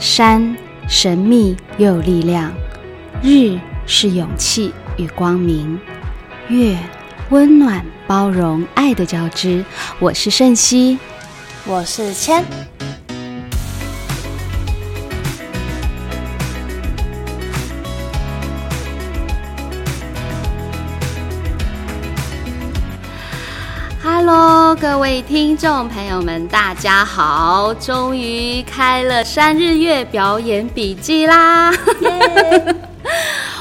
山神秘又有力量，日是勇气与光明，月温暖包容爱的交织。我是盛熙，我是千。各位听众朋友们，大家好！终于开了三日月表演笔记啦！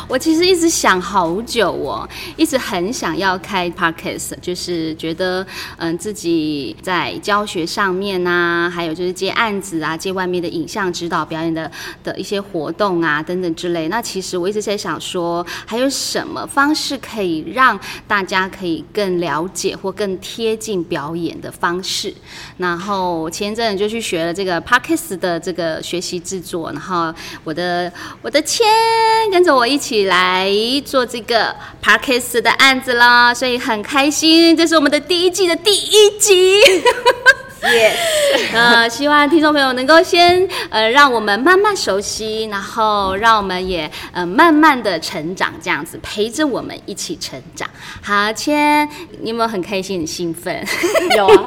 我其实一直想好久哦，一直很想要开 podcast，就是觉得嗯自己在教学上面啊，还有就是接案子啊，接外面的影像指导表演的的一些活动啊等等之类。那其实我一直在想说，还有什么方式可以让大家可以更了解或更贴近表演的方式？然后前一阵就去学了这个 podcast 的这个学习制作，然后我的我的签跟着我一起。来做这个 Parkes 的案子啦，所以很开心，这是我们的第一季的第一集。耶！呃，希望听众朋友能够先呃，让我们慢慢熟悉，然后让我们也呃慢慢的成长，这样子陪着我们一起成长。好，千，你有没有很开心、很兴奋？有啊，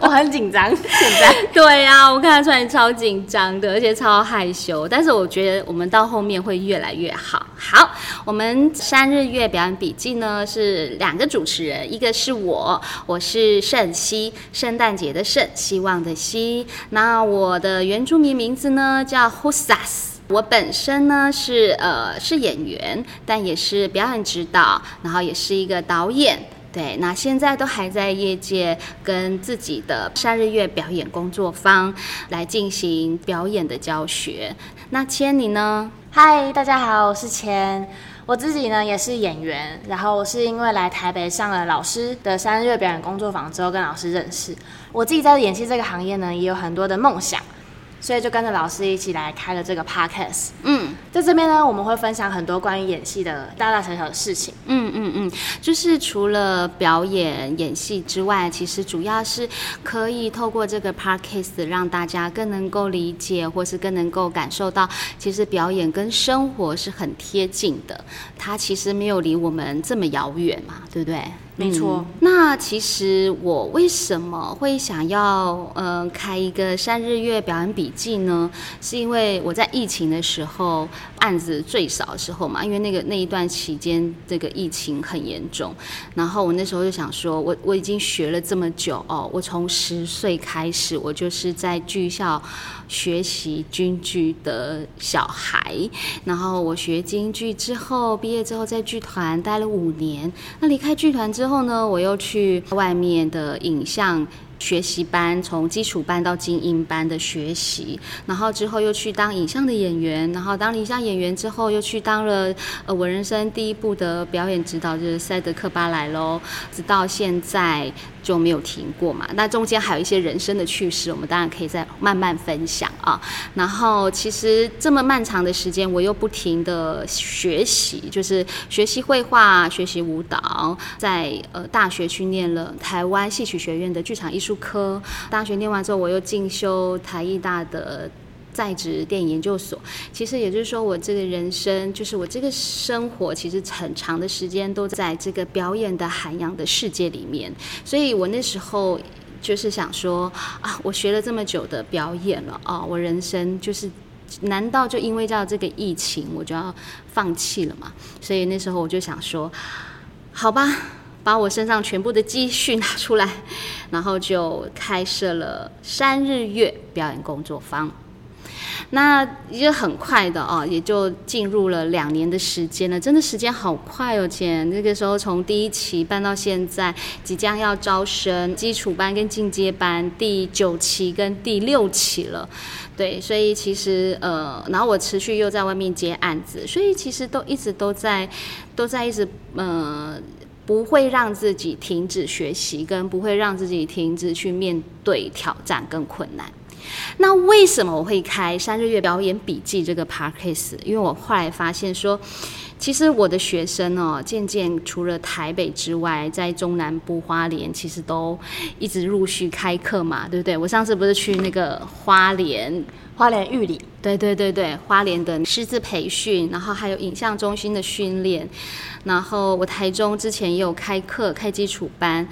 我很紧张。现在 对呀，我看得出来你超紧张的，而且超害羞。但是我觉得我们到后面会越来越好。好，我们三日月表演笔记呢是两个主持人，一个是我，我是圣熙，圣诞节的圣。希望的希，那我的原住民名字呢叫 Husas。我本身呢是呃是演员，但也是表演指导，然后也是一个导演。对，那现在都还在业界跟自己的三日月表演工作坊来进行表演的教学。那千你呢？嗨，大家好，我是千。我自己呢也是演员，然后是因为来台北上了老师的三日月表演工作坊之后跟老师认识。我自己在演戏这个行业呢也有很多的梦想。所以就跟着老师一起来开了这个 podcast。嗯，在这边呢，我们会分享很多关于演戏的大大小小的事情。嗯嗯嗯，就是除了表演演戏之外，其实主要是可以透过这个 podcast 让大家更能够理解，或是更能够感受到，其实表演跟生活是很贴近的。它其实没有离我们这么遥远嘛，对不对？没错，那其实我为什么会想要呃开一个三日月表演笔记呢？是因为我在疫情的时候案子最少的时候嘛，因为那个那一段期间这个疫情很严重，然后我那时候就想说，我我已经学了这么久哦，我从十岁开始，我就是在剧校学习京剧的小孩，然后我学京剧之后毕业之后在剧团待了五年，那离开剧团之之后呢，我又去外面的影像学习班，从基础班到精英班的学习，然后之后又去当影像的演员，然后当影像演员之后，又去当了呃我人生第一部的表演指导，就是《塞德克巴莱》喽，直到现在。就没有停过嘛？那中间还有一些人生的趣事，我们当然可以再慢慢分享啊。然后其实这么漫长的时间，我又不停的学习，就是学习绘画、学习舞蹈，在呃大学去念了台湾戏曲学院的剧场艺术科。大学念完之后，我又进修台艺大的。在职电影研究所，其实也就是说，我这个人生，就是我这个生活，其实很长的时间都在这个表演的涵养的世界里面。所以我那时候就是想说啊，我学了这么久的表演了啊，我人生就是，难道就因为叫这个疫情，我就要放弃了吗？所以那时候我就想说，好吧，把我身上全部的积蓄拿出来，然后就开设了三日月表演工作坊。那也很快的哦，也就进入了两年的时间了，真的时间好快哦，姐。那个时候从第一期办到现在，即将要招生基础班跟进阶班第九期跟第六期了，对，所以其实呃，然后我持续又在外面接案子，所以其实都一直都在都在一直呃，不会让自己停止学习，跟不会让自己停止去面对挑战跟困难。那为什么我会开三日月表演笔记这个 p a r k a s 因为我后来发现说，其实我的学生哦，渐渐除了台北之外，在中南部花莲，其实都一直陆续开课嘛，对不对？我上次不是去那个花莲，花莲玉里，对对对对，花莲的师资培训，然后还有影像中心的训练，然后我台中之前也有开课，开基础班。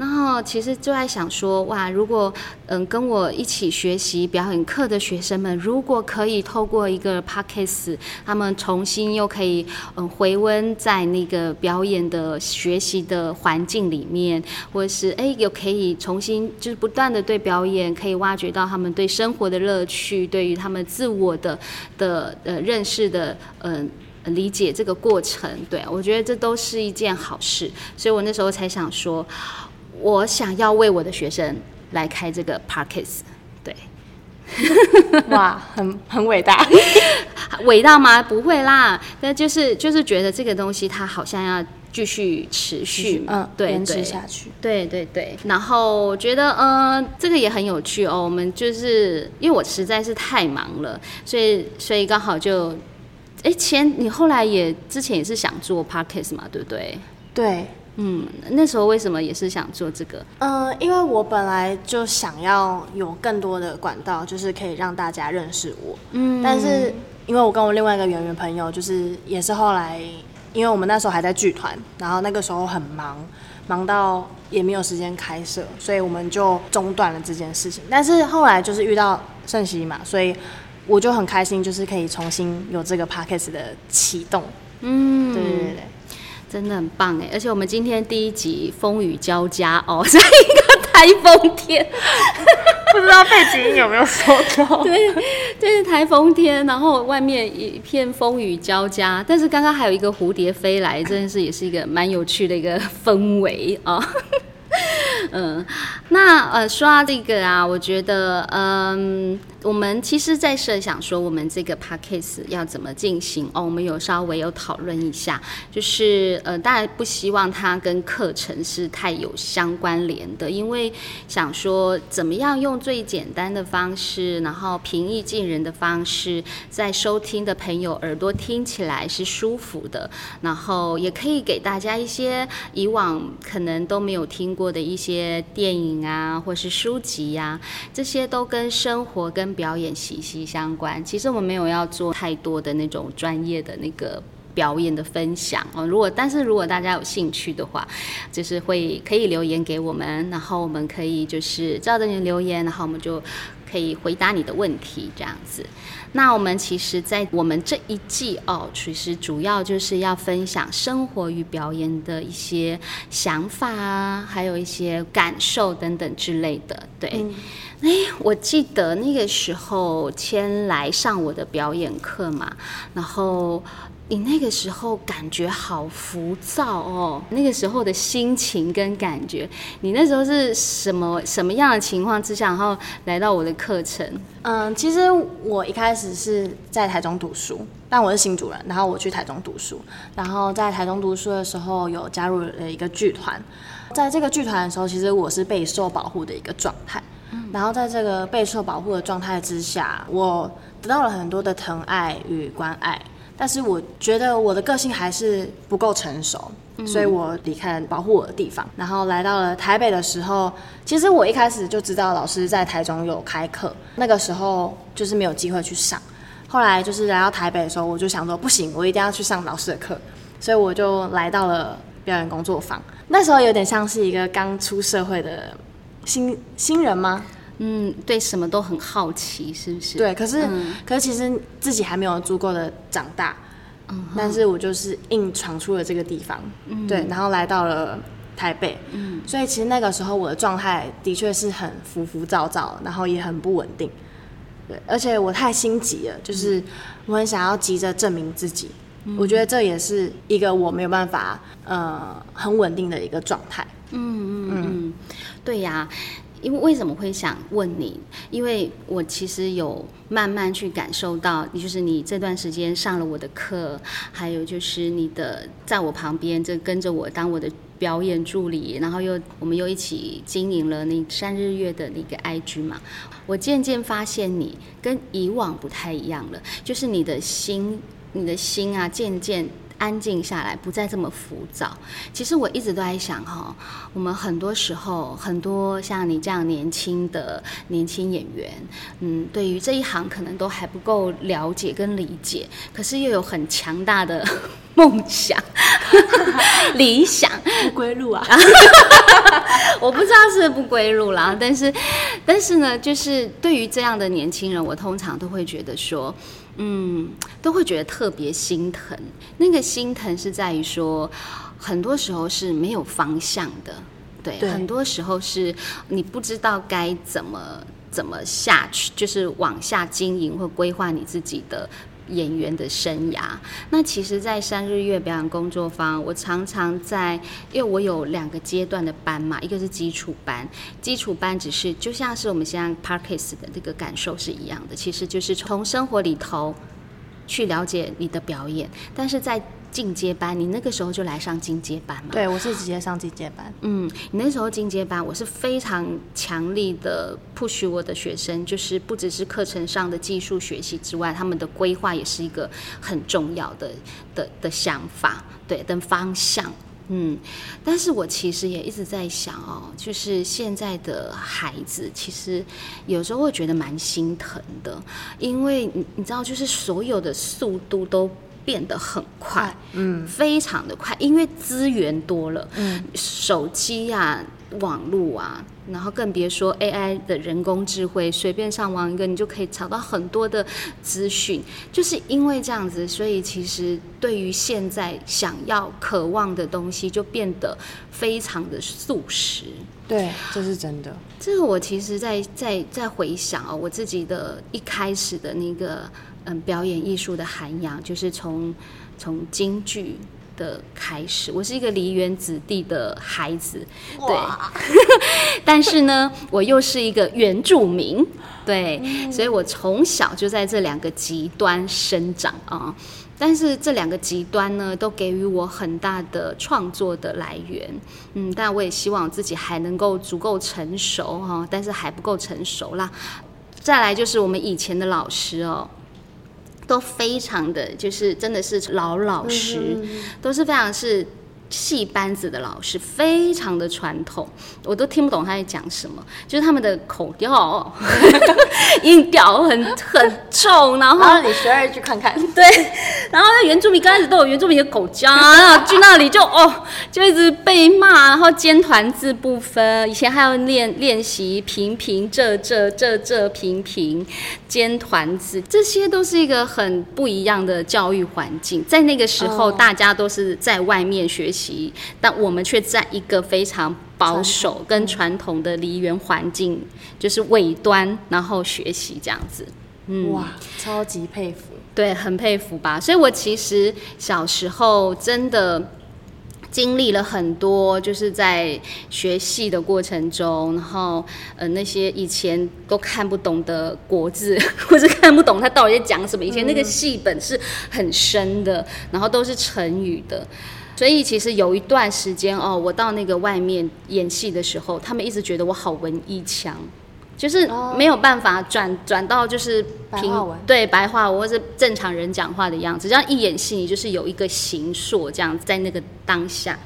然后其实就在想说，哇，如果嗯跟我一起学习表演课的学生们，如果可以透过一个 podcast，他们重新又可以嗯回温在那个表演的学习的环境里面，或者是哎有可以重新就是不断的对表演可以挖掘到他们对生活的乐趣，对于他们自我的的呃认识的嗯。理解这个过程，对我觉得这都是一件好事，所以我那时候才想说。我想要为我的学生来开这个 parkes，对，哇，很很伟大，伟大吗？不会啦，但就是就是觉得这个东西它好像要继续持续，嗯，对，坚持下去，对对对。然后觉得，嗯，这个也很有趣哦。我们就是因为我实在是太忙了，所以所以刚好就，哎，前你后来也之前也是想做 p a r k a s 嘛，对不对？对。嗯，那时候为什么也是想做这个？嗯，因为我本来就想要有更多的管道，就是可以让大家认识我。嗯，但是因为我跟我另外一个演员朋友，就是也是后来，因为我们那时候还在剧团，然后那个时候很忙，忙到也没有时间开设，所以我们就中断了这件事情。但是后来就是遇到盛熙嘛，所以我就很开心，就是可以重新有这个 p a c k a g e 的启动。嗯，对对对对。真的很棒哎！而且我们今天第一集风雨交加哦，是一个台风天，不知道背景音有没有收到？对，这是台风天，然后外面一片风雨交加，但是刚刚还有一个蝴蝶飞来，真的是也是一个蛮有趣的一个氛围啊。嗯，那呃，说到这个啊，我觉得，嗯，我们其实，在设想说我们这个 p a c k a g e 要怎么进行哦，我们有稍微有讨论一下，就是呃，大家不希望它跟课程是太有相关联的，因为想说怎么样用最简单的方式，然后平易近人的方式，在收听的朋友耳朵听起来是舒服的，然后也可以给大家一些以往可能都没有听过的一些。电影啊，或是书籍呀，这些都跟生活跟表演息息相关。其实我们没有要做太多的那种专业的那个表演的分享哦。如果但是如果大家有兴趣的话，就是会可以留言给我们，然后我们可以就是照着你留言，然后我们就可以回答你的问题这样子。那我们其实，在我们这一季哦，其实主要就是要分享生活与表演的一些想法啊，还有一些感受等等之类的。对，哎，我记得那个时候先来上我的表演课嘛，然后。你那个时候感觉好浮躁哦，那个时候的心情跟感觉，你那时候是什么什么样的情况之下，然后来到我的课程？嗯，其实我一开始是在台中读书，但我是新主人，然后我去台中读书，然后在台中读书的时候有加入了一个剧团，在这个剧团的时候，其实我是备受保护的一个状态，然后在这个备受保护的状态之下，我得到了很多的疼爱与关爱。但是我觉得我的个性还是不够成熟，所以我离开了保护我的地方，然后来到了台北的时候，其实我一开始就知道老师在台中有开课，那个时候就是没有机会去上。后来就是来到台北的时候，我就想说不行，我一定要去上老师的课，所以我就来到了表演工作坊。那时候有点像是一个刚出社会的新新人吗？嗯，对，什么都很好奇，是不是？对，可是，可是其实自己还没有足够的长大，嗯，但是我就是硬闯出了这个地方，嗯，对，然后来到了台北，嗯，所以其实那个时候我的状态的确是很浮浮躁躁，然后也很不稳定，对，而且我太心急了，就是我很想要急着证明自己，我觉得这也是一个我没有办法，呃，很稳定的一个状态，嗯嗯。嗯，对呀。因为为什么会想问你？因为我其实有慢慢去感受到，就是你这段时间上了我的课，还有就是你的在我旁边，这跟着我当我的表演助理，然后又我们又一起经营了那三日月的那个 IG 嘛。我渐渐发现你跟以往不太一样了，就是你的心，你的心啊，渐渐。安静下来，不再这么浮躁。其实我一直都在想哈，我们很多时候，很多像你这样年轻的年轻演员，嗯，对于这一行可能都还不够了解跟理解，可是又有很强大的 梦想、理想。不归路啊！我不知道是不归路啦，但是，但是呢，就是对于这样的年轻人，我通常都会觉得说，嗯，都会觉得特别心疼。那个心疼是在于说，很多时候是没有方向的，对，对很多时候是你不知道该怎么怎么下去，就是往下经营或规划你自己的。演员的生涯，那其实，在三日月表演工作坊，我常常在，因为我有两个阶段的班嘛，一个是基础班，基础班只是就像是我们现在 Parkes 的这个感受是一样的，其实就是从生活里头去了解你的表演，但是在进阶班，你那个时候就来上进阶班嘛，对我是直接上进阶班，嗯，你那时候进阶班，我是非常强力的 push 我的学生，就是不只是课程上的技术学习之外，他们的规划也是一个很重要的的的想法，对的方向。嗯，但是我其实也一直在想哦，就是现在的孩子，其实有时候会觉得蛮心疼的，因为你你知道，就是所有的速度都变得很快，嗯，非常的快，因为资源多了，嗯，手机啊、网络啊，然后更别说 AI 的人工智慧，随便上网一个，你就可以找到很多的资讯。就是因为这样子，所以其实对于现在想要、渴望的东西，就变得非常的速食。对，这是真的。这个我其实在在在回想哦，我自己的一开始的那个嗯表演艺术的涵养，就是从从京剧的开始。我是一个梨园子弟的孩子，对，但是呢，我又是一个原住民，对，所以我从小就在这两个极端生长啊。但是这两个极端呢，都给予我很大的创作的来源，嗯，但我也希望自己还能够足够成熟哈，但是还不够成熟啦。再来就是我们以前的老师哦，都非常的就是真的是老老实，都是非常是戏班子的老师，非常的传统，我都听不懂他在讲什么，就是他们的口调、音调很很重，然后你学二句看看，对，然后那原住民刚开始都有原住民的口交，然后去那里就哦，就一直被骂，然后尖团字不分，以前还要练练习平平仄仄仄仄平平尖团字，这些都是一个很不一样的教育环境。在那个时候，哦大家都是在外面学习，但我们却在一个非常保守跟传统的梨园环境，就是尾端，然后学习这样子。嗯，哇，超级佩服。对，很佩服吧。所以我其实小时候真的经历了很多，就是在学戏的过程中，然后呃那些以前都看不懂的国字，或是看不懂他到底在讲什么。以前那个戏本是很深的，然后都是成语的。所以其实有一段时间哦，我到那个外面演戏的时候，他们一直觉得我好文艺腔，就是哦没有办法转转到就是平白对白话文或是正常人讲话的样子，这样一演戏你就是有一个形塑这样在那个当下。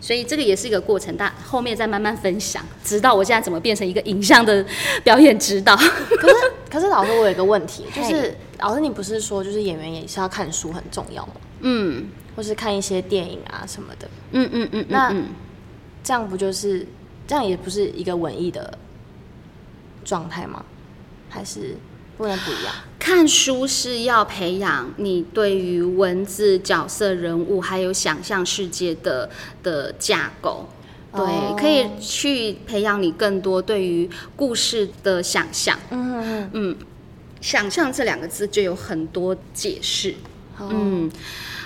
所以这个也是一个过程，但后面再慢慢分享，直到我现在怎么变成一个影像的表演指导。可是可是老师，我有一个问题，就是老师，你不是说就是演员也是要看书很重要吗？嗯或是看一些电影啊什么的，嗯嗯嗯，那嗯这样不就是这样也不是一个文艺的状态吗？还是不能不一样？看书是要培养你对于文字、角色、人物还有想象世界的的架构。对，哦可以去培养你更多对于故事的想象。嗯嗯嗯，想象这两个字就有很多解释。嗯，嗯，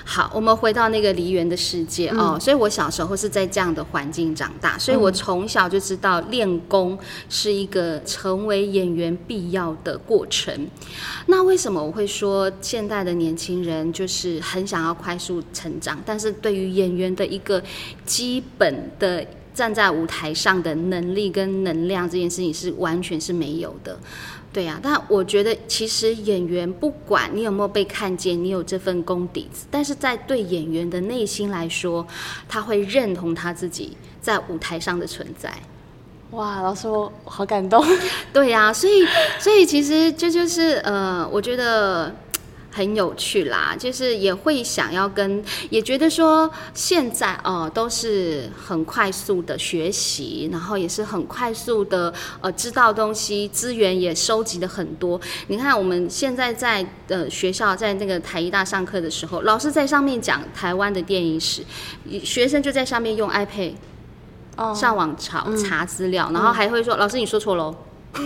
好，我们回到那个梨园的世界嗯哦。所以我小时候是在这样的环境长大，所以我从小就知道练功是一个成为演员必要的过程。那为什么我会说现代的年轻人就是很想要快速成长，但是对于演员的一个基本的站在舞台上的能力跟能量这件事情是完全是没有的。对呀、但我觉得其实演员不管你有没有被看见，你有这份功底，但是在对演员的内心来说，他会认同他自己在舞台上的存在。哇，老师我好感动。对呀、所以所以其实这就是呃，我觉得。很有趣啦，就是也会想要跟，也觉得说现在哦、都是很快速的学习，然后也是很快速的呃知道东西，资源也收集的很多。你看我们现在在呃学校在那个台医大上课的时候，老师在上面讲台湾的电影史，学生就在上面用 iPad 哦上网查查资料，然后还会说：“老师，你说错喽。”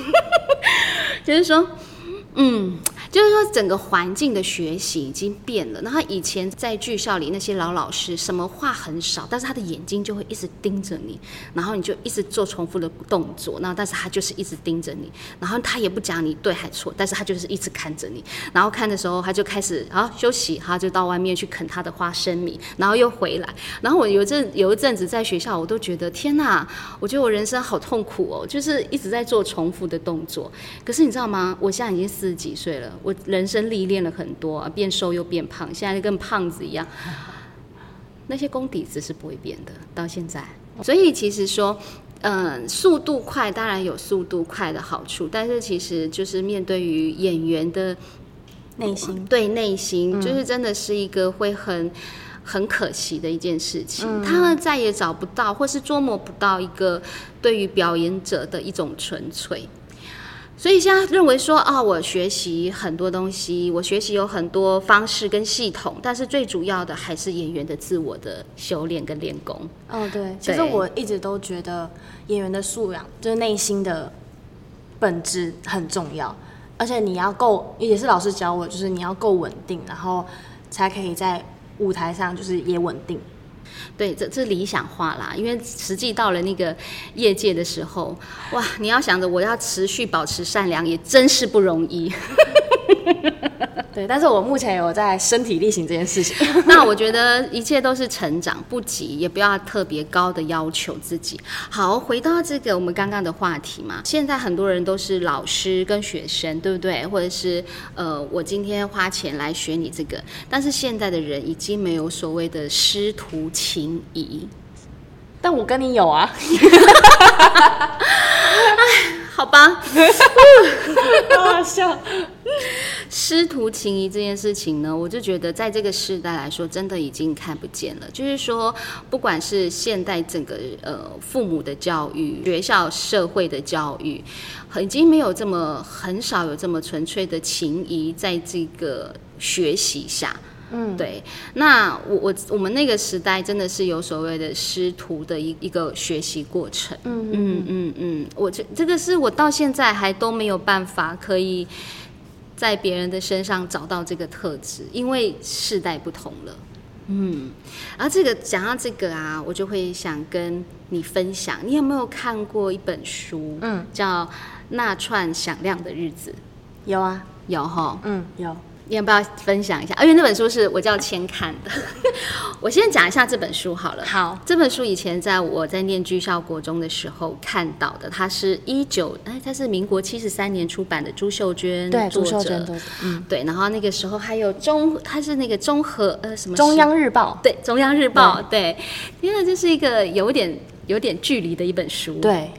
就是说，嗯，就是说整个环境的学习已经变了。然后以前在剧校里那些老老师，什么话很少，但是他的眼睛就会一直盯着你，然后你就一直做重复的动作，然后但是他就是一直盯着你，然后他也不讲你对还错，但是他就是一直看着你。然后看的时候，他就开始啊休息，他就到外面去啃他的花生米，然后又回来。然后我有阵有一阵子在学校，我都觉得天哪，我觉得我人生好痛苦哦，就是一直在做重复的动作。可是你知道吗？我现在已经四十几岁了，我人生历练了很多，啊变瘦又变胖，现在跟胖子一样。那些功底子是不会变的，到现在。所以其实说，嗯，速度快当然有速度快的好处，但是其实就是面对于演员的内心对内心，就是真的是一个会很很可惜的一件事情。他们再也找不到，或是捉摸不到一个对于表演者的一种纯粹。所以现在认为说啊，我学习很多东西，我学习有很多方式跟系统，但是最主要的还是演员的自我的修炼跟练功。哦，对，其实我一直都觉得演员的素养就是内心的本质很重要，而且你要够，也是老师教我，就是你要够稳定，然后才可以在舞台上就是也稳定。对，这这理想化啦，因为实际到了那个业界的时候，哇，你要想着我要持续保持善良，也真是不容易。对，但是我目前有在身体力行这件事情。那我觉得一切都是成长，不急，也不要特别高的要求自己。好，回到这个我们刚刚的话题嘛，现在很多人都是老师跟学生，对不对？或者是呃，我今天花钱来学你这个，但是现在的人已经没有所谓的师徒情谊。但我跟你有啊，好吧，好好笑。师徒情谊这件事情呢，我就觉得在这个时代来说，真的已经看不见了。就是说，不管是现代整个呃父母的教育、学校社会的教育，已经没有这么很少有这么纯粹的情谊在这个学习下。嗯，对，那我我我们那个时代真的是有所谓的师徒的一一个学习过程。嗯嗯嗯嗯，我这这个是我到现在还都没有办法可以在别人的身上找到这个特质，因为世代不同了。嗯，而这个讲到这个啊，我就会想跟你分享，你有没有看过一本书？嗯，叫《那串响亮的日子有啊，》，有哈？嗯，有。你要不要分享一下？因为那本书是我叫千看的。我先讲一下这本书好了。好，这本书以前在我在念剧校国中的时候看到的，它是一九哎，它是民国七十三年出版的，朱秀娟对，朱作者。秀珍都是，嗯，对，然后那个时候还有中，它是那个综合呃什么中央日报，对中央日报对，因为这是一个有点有点距离的一本书。对，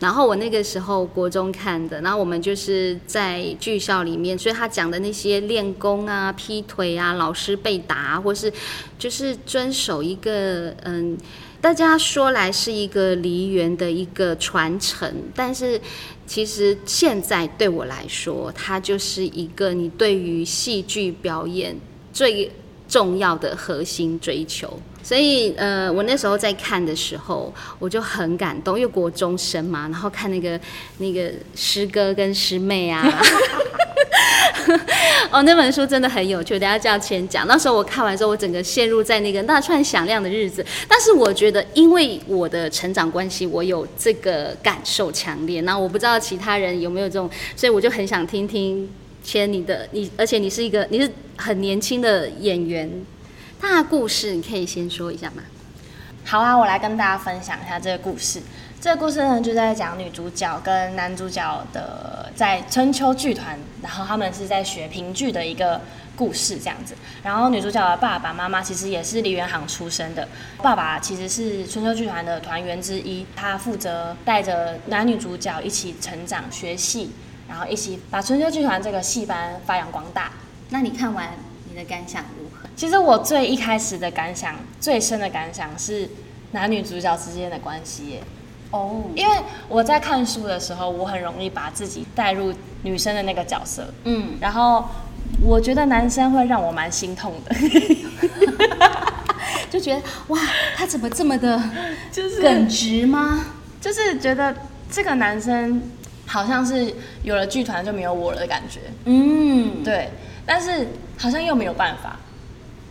然后我那个时候国中看的，然后我们就是在剧校里面，所以他讲的那些练功啊、劈腿啊、老师被打、或是就是遵守一个嗯，大家说来是一个梨园的一个传承，但是其实现在对我来说，它就是一个你对于戏剧表演最重要的核心追求。所以，呃，我那时候在看的时候，我就很感动，因为国中生嘛，然后看那个那个师哥跟师妹啊，哦，那本书真的很有趣，等下就要先讲。那时候我看完之后，我整个陷入在那个那串响亮的日子。但是我觉得，因为我的成长关系，我有这个感受强烈。那我不知道其他人有没有这种，所以我就很想听听且你的你，而且你是一个你是很年轻的演员，他的故事你可以先说一下吗？好啊，我来跟大家分享一下这个故事。这个故事呢，就在讲女主角跟男主角的在春秋剧团，然后他们是在学评剧的一个故事这样子。然后女主角的爸爸妈妈其实也是梨园行出身的，爸爸其实是春秋剧团的团员之一，他负责带着男女主角一起成长学戏，然后一起把春秋剧团这个戏班发扬光大。那你看完你的感想如何？其实我最一开始的感想，最深的感想是男女主角之间的关系耶。哦，因为我在看书的时候，我很容易把自己带入女生的那个角色，嗯，然后我觉得男生会让我蛮心痛的，就觉得哇，他怎么这么的 就是耿直吗？就是觉得这个男生好像是有了剧团就没有我了的感觉，嗯，对，但是好像又没有办法，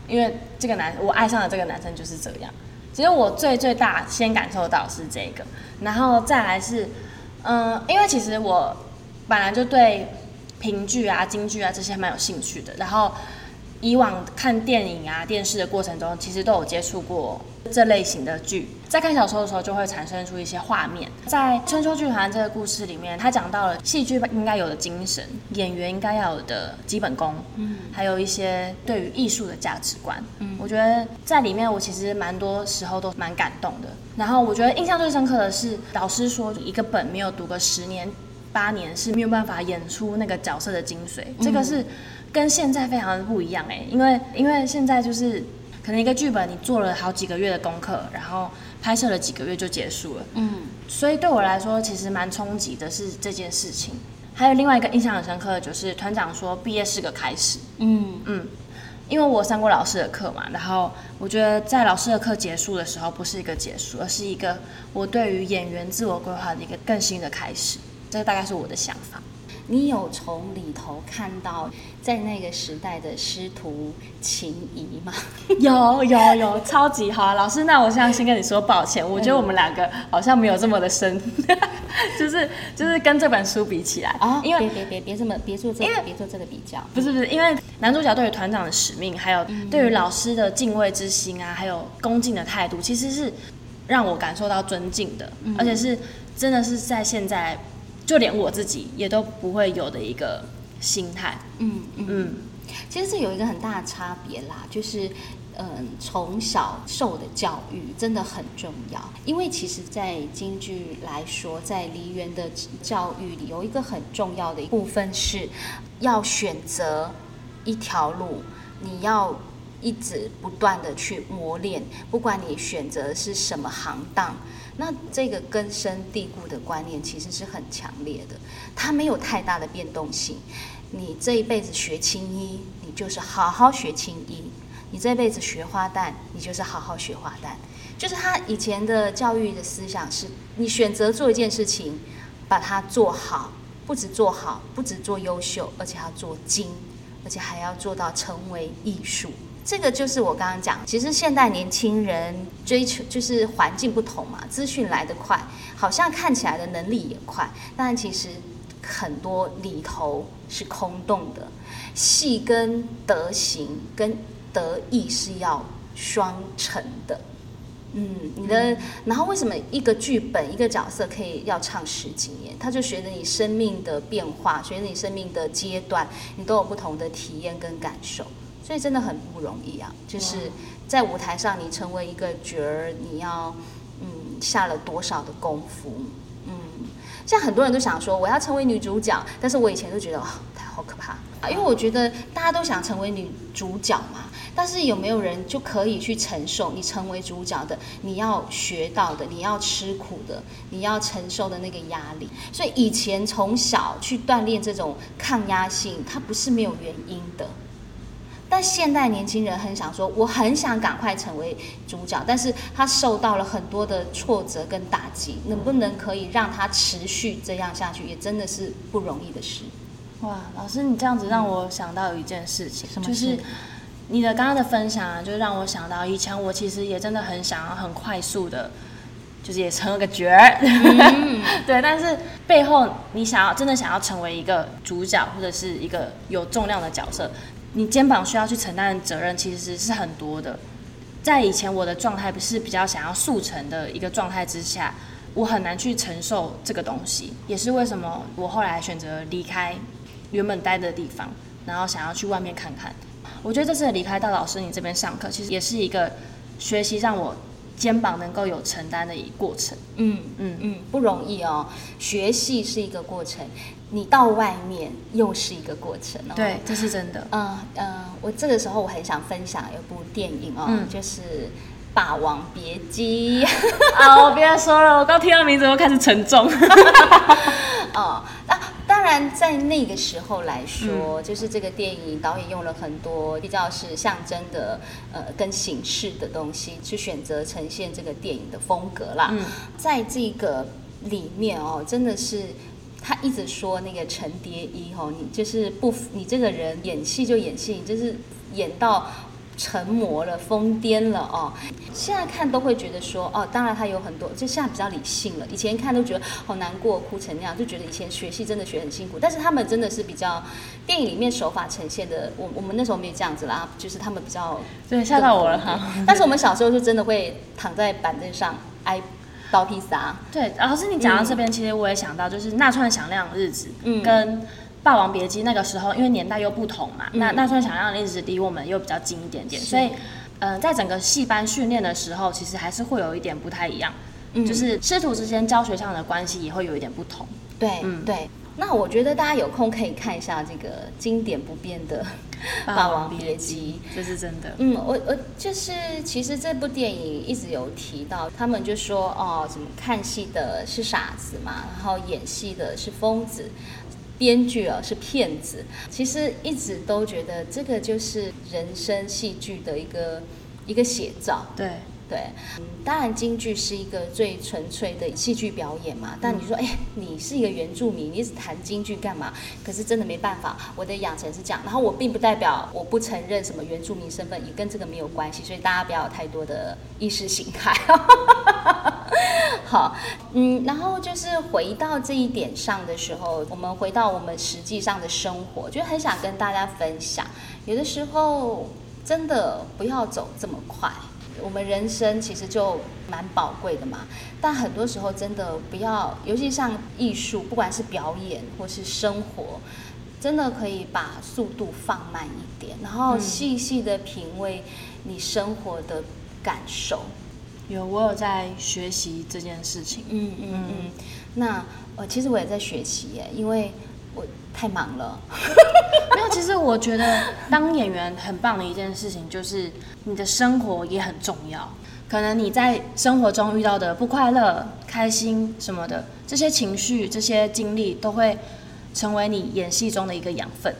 因为这个男我爱上的这个男生就是这样。其实我最最大先感受到是这个，然后再来是，嗯，因为其实我本来就对评剧啊、京剧啊这些蛮有兴趣的，然后以往看电影啊、电视的过程中，其实都有接触过这类型的剧。在看小说的时候，就会产生出一些画面。在春秋剧团这个故事里面，他讲到了戏剧应该有的精神，演员应该要有的基本功，嗯，还有一些对于艺术的价值观。嗯，我觉得在里面，我其实蛮多时候都蛮感动的。然后我觉得印象最深刻的是，老师说一个本没有读个十年八年是没有办法演出那个角色的精髓，这个是跟现在非常的不一样哎，因为因为现在就是可能一个剧本你做了好几个月的功课，然后拍摄了几个月就结束了，嗯，所以对我来说其实蛮冲击的是这件事情。还有另外一个印象很深刻的就是团长说毕业是个开始，嗯嗯，因为我上过老师的课嘛，然后我觉得在老师的课结束的时候，不是一个结束，而是一个我对于演员自我规划的一个更新的开始。这大概是我的想法。你有从里头看到在那个时代的师徒情谊吗？有有有，超级好啊！老师，那我现在先跟你说抱歉，我觉得我们两个好像没有这么的深，就是就是跟这本书比起来啊，因为别别别别这么别做这因为别做这个比较，不是不是，因为男主角对于团长的使命，还有对于老师的敬畏之心啊，还有恭敬的态度，其实是让我感受到尊敬的，而且是真的是在现在，就连我自己也都不会有的一个心态。嗯嗯。嗯，其实是有一个很大的差别啦，就是，嗯，从小受的教育真的很重要。因为其实，在京剧来说，在梨园的教育里，有一个很重要的一部分是，要选择一条路，你要一直不断的去磨练，不管你选择是什么行当。那这个根深蒂固的观念其实是很强烈的，它没有太大的变动性。你这一辈子学青衣，你就是好好学青衣；你这辈子学花旦，你就是好好学花旦。就是他以前的教育的思想是，你选择做一件事情，把它做好，不止做好，不止做优秀，而且要做精，而且还要做到成为艺术。这个就是我刚刚讲，其实现代年轻人追求就是环境不同嘛，资讯来得快，好像看起来的能力也快，但其实很多里头是空洞的。戏跟德行跟德艺是要双成的。嗯，你的，然后为什么一个剧本一个角色可以要唱十几年？他就随着你生命的变化，随着你生命的阶段，你都有不同的体验跟感受。所以真的很不容易啊！就是在舞台上，你成为一个角儿，你要嗯下了多少的功夫？嗯，像很多人都想说我要成为女主角，但是我以前都觉得哇，太好可怕啊！因为我觉得大家都想成为女主角嘛，但是有没有人就可以去承受你成为主角的，你要学到的，你要吃苦的，你要承受的那个压力？所以以前从小去锻炼这种抗压性，它不是没有原因的。但现代年轻人很想说，我很想赶快成为主角，但是他受到了很多的挫折跟打击，能不能可以让他持续这样下去，也真的是不容易的事。哇，老师，你这样子让我想到一件事情，就是你的刚刚的分享啊，就让我想到以前我其实也真的很想要很快速的，就是也成了个角儿，对，但是背后你想要真的想要成为一个主角或者是一个有重量的角色，你肩膀需要去承担的责任其实是很多的。在以前我的状态不是比较想要速成的一个状态之下，我很难去承受这个东西，也是为什么我后来选择离开原本待的地方，然后想要去外面看看。我觉得这次离开到老师你这边上课，其实也是一个学习让我肩膀能够有承担的一过程。嗯嗯嗯，不容易哦。学习是一个过程，你到外面又是一个过程哦。对，这是真的。嗯嗯，我这个时候我很想分享一部电影哦，就是《霸王别姬》。啊，我不要说了，我刚听到名字就开始沉重。哦，那。当然，在那个时候来说，就是这个电影导演用了很多比较是象征的，呃，跟形式的东西去选择呈现这个电影的风格啦。嗯，在这个里面哦，真的是他一直说那个陈蝶衣哦，你就是不，你这个人演戏就演戏，你就是演到。成魔了，疯癫了哦！现在看都会觉得说，哦，当然他有很多，就现在比较理性了。以前看都觉得好难过，哭成那样，就觉得以前学戏真的学很辛苦。但是他们真的是比较电影里面手法呈现的，我我们那时候没有这样子啦，就是他们比较对吓到我了哈。但是我们小时候就真的会躺在板凳上挨刀披萨。对，老师你讲到这边，其实我也想到就是那串响亮的日子，嗯，跟。《霸王别姬》那个时候，因为年代又不同嘛，那那串响亮的日子离我们又比较近一点点，所以，嗯，在整个戏班训练的时候，其实还是会有一点不太一样，就是师徒之间教学上的关系也会有一点不同。对，嗯，对。那我觉得大家有空可以看一下这个经典不变的《霸王别姬》，这是真的。嗯，我我就是其实这部电影一直有提到，他们就说哦，怎么看戏的是傻子嘛，然后演戏的是疯子。编剧啊是骗子，其实一直都觉得这个就是人生戏剧的一个一个写照。对对，嗯，当然京剧是一个最纯粹的戏剧表演嘛。但你说，哎，你是一个原住民，你一直谈京剧干嘛？可是真的没办法，我的养成是这样。然后我并不代表我不承认什么原住民身份，也跟这个没有关系。所以大家不要有太多的意识形态。好，嗯，然后就是回到这一点上的时候，我们回到我们实际上的生活，就很想跟大家分享。有的时候真的不要走这么快，我们人生其实就蛮宝贵的嘛。但很多时候真的不要，尤其像艺术，不管是表演或是生活，真的可以把速度放慢一点，然后细细的品味你生活的感受。有，我有在学习这件事情。嗯嗯嗯。那呃，其实我也在学习耶，因为我太忙了。没有，其实我觉得当演员很棒的一件事情，就是你的生活也很重要。可能你在生活中遇到的不快乐、开心什么的，这些情绪、这些经历，都会成为你演戏中的一个养分。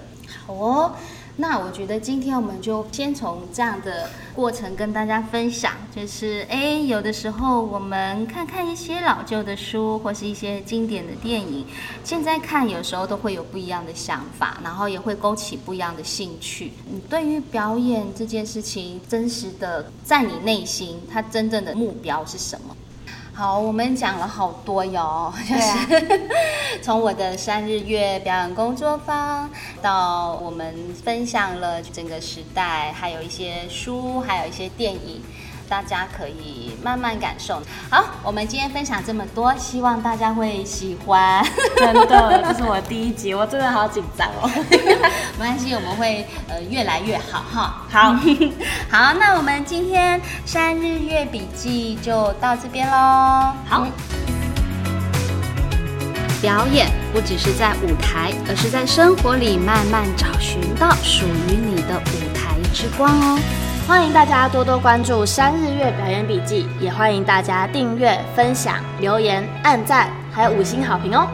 好哦。那我觉得今天我们就先从这样的过程跟大家分享，就是哎，有的时候我们看看一些老旧的书或是一些经典的电影，现在看有时候都会有不一样的想法，然后也会勾起不一样的兴趣。你对于表演这件事情，真实的在你内心，它真正的目标是什么？好，我们讲了好多哟，就是从我的三日月表演工作坊，到我们分享了整个时代，还有一些书，还有一些电影。大家可以慢慢感受。好，我们今天分享这么多，希望大家会喜欢。真的，这是我第一集，我真的好紧张哦。没关系，我们会呃越来越好哈。好，好，那我们今天三日月笔记就到这边喽。好。表演不只是在舞台，而是在生活里慢慢找寻到属于你的舞台之光哦。欢迎大家多多关注《山日月表演笔记》，也欢迎大家订阅、分享、留言、按赞，还有五星好评哦。